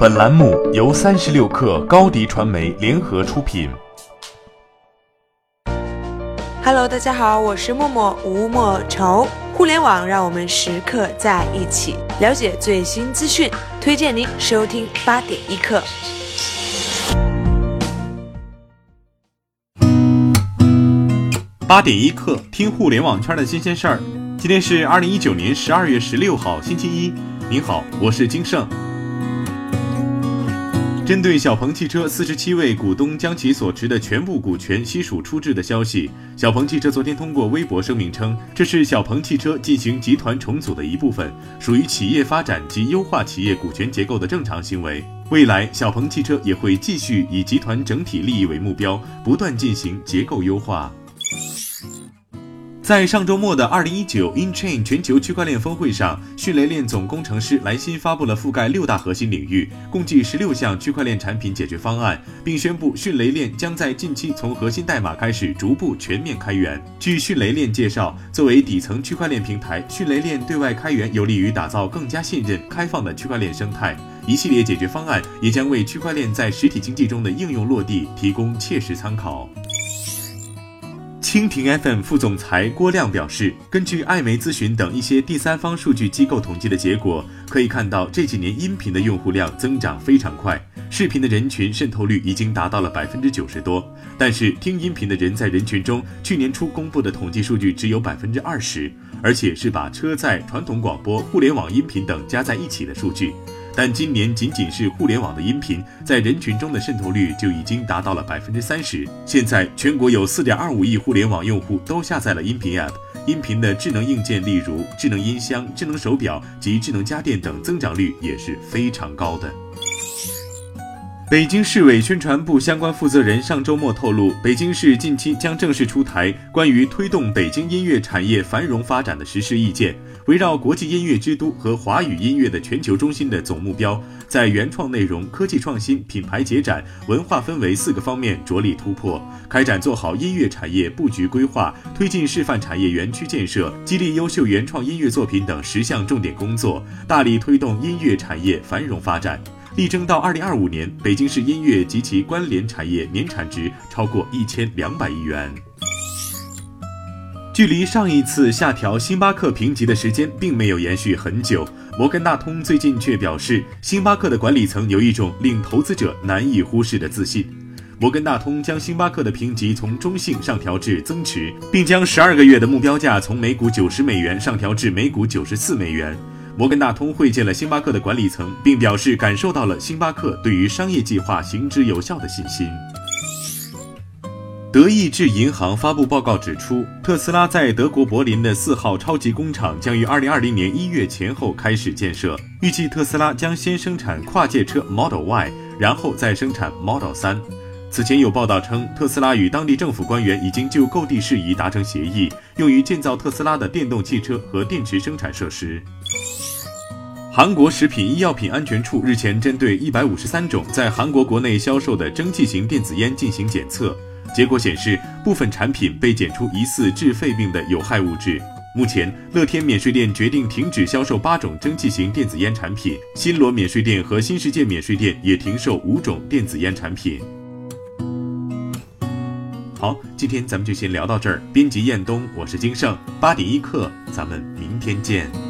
本栏目由三十六氪高低传媒联合出品。Hello，大家好，我是默默吴莫愁。互联网让我们时刻在一起，了解最新资讯，推荐您收听八点一刻。八点一刻，听互联网圈的新鲜事儿。今天是二零一九年十二月十六号，星期一。您好，我是金盛。针对小鹏汽车四十七位股东将其所持的全部股权悉数出质的消息，小鹏汽车昨天通过微博声明称，这是小鹏汽车进行集团重组的一部分，属于企业发展及优化企业股权结构的正常行为。未来，小鹏汽车也会继续以集团整体利益为目标，不断进行结构优化。在上周末的二零一九 InChain 全球区块链峰会上，迅雷链总工程师莱辛发布了覆盖六大核心领域、共计十六项区块链产品解决方案，并宣布迅雷链将在近期从核心代码开始逐步全面开源。据迅雷链介绍，作为底层区块链平台，迅雷链对外开源有利于打造更加信任、开放的区块链生态。一系列解决方案也将为区块链在实体经济中的应用落地提供切实参考。蜻蜓 FM 副总裁郭亮表示，根据艾媒咨询等一些第三方数据机构统计的结果，可以看到这几年音频的用户量增长非常快，视频的人群渗透率已经达到了百分之九十多。但是听音频的人在人群中，去年初公布的统计数据只有百分之二十，而且是把车载、传统广播、互联网音频等加在一起的数据。但今年仅仅是互联网的音频，在人群中的渗透率就已经达到了百分之三十。现在全国有四点二五亿互联网用户都下载了音频 App，音频的智能硬件，例如智能音箱、智能手表及智能家电等，增长率也是非常高的。北京市委宣传部相关负责人上周末透露，北京市近期将正式出台关于推动北京音乐产业繁荣发展的实施意见。围绕国际音乐之都和华语音乐的全球中心的总目标，在原创内容、科技创新、品牌节展、文化氛围四个方面着力突破，开展做好音乐产业布局规划，推进示范产业园区建设，激励优秀原创音乐作品等十项重点工作，大力推动音乐产业繁荣发展，力争到二零二五年，北京市音乐及其关联产业年产值超过一千两百亿元。距离上一次下调星巴克评级的时间并没有延续很久，摩根大通最近却表示，星巴克的管理层有一种令投资者难以忽视的自信。摩根大通将星巴克的评级从中性上调至增持，并将十二个月的目标价从每股九十美元上调至每股九十四美元。摩根大通会见了星巴克的管理层，并表示感受到了星巴克对于商业计划行之有效的信心。德意志银行发布报告指出，特斯拉在德国柏林的四号超级工厂将于二零二零年一月前后开始建设。预计特斯拉将先生产跨界车 Model Y，然后再生产 Model 三。此前有报道称，特斯拉与当地政府官员已经就购地事宜达成协议，用于建造特斯拉的电动汽车和电池生产设施。韩国食品医药品安全处日前针对一百五十三种在韩国国内销售的蒸汽型电子烟进行检测。结果显示，部分产品被检出疑似致肺病的有害物质。目前，乐天免税店决定停止销售八种蒸汽型电子烟产品，新罗免税店和新世界免税店也停售五种电子烟产品。好，今天咱们就先聊到这儿。编辑：彦东，我是金盛，八点一刻，咱们明天见。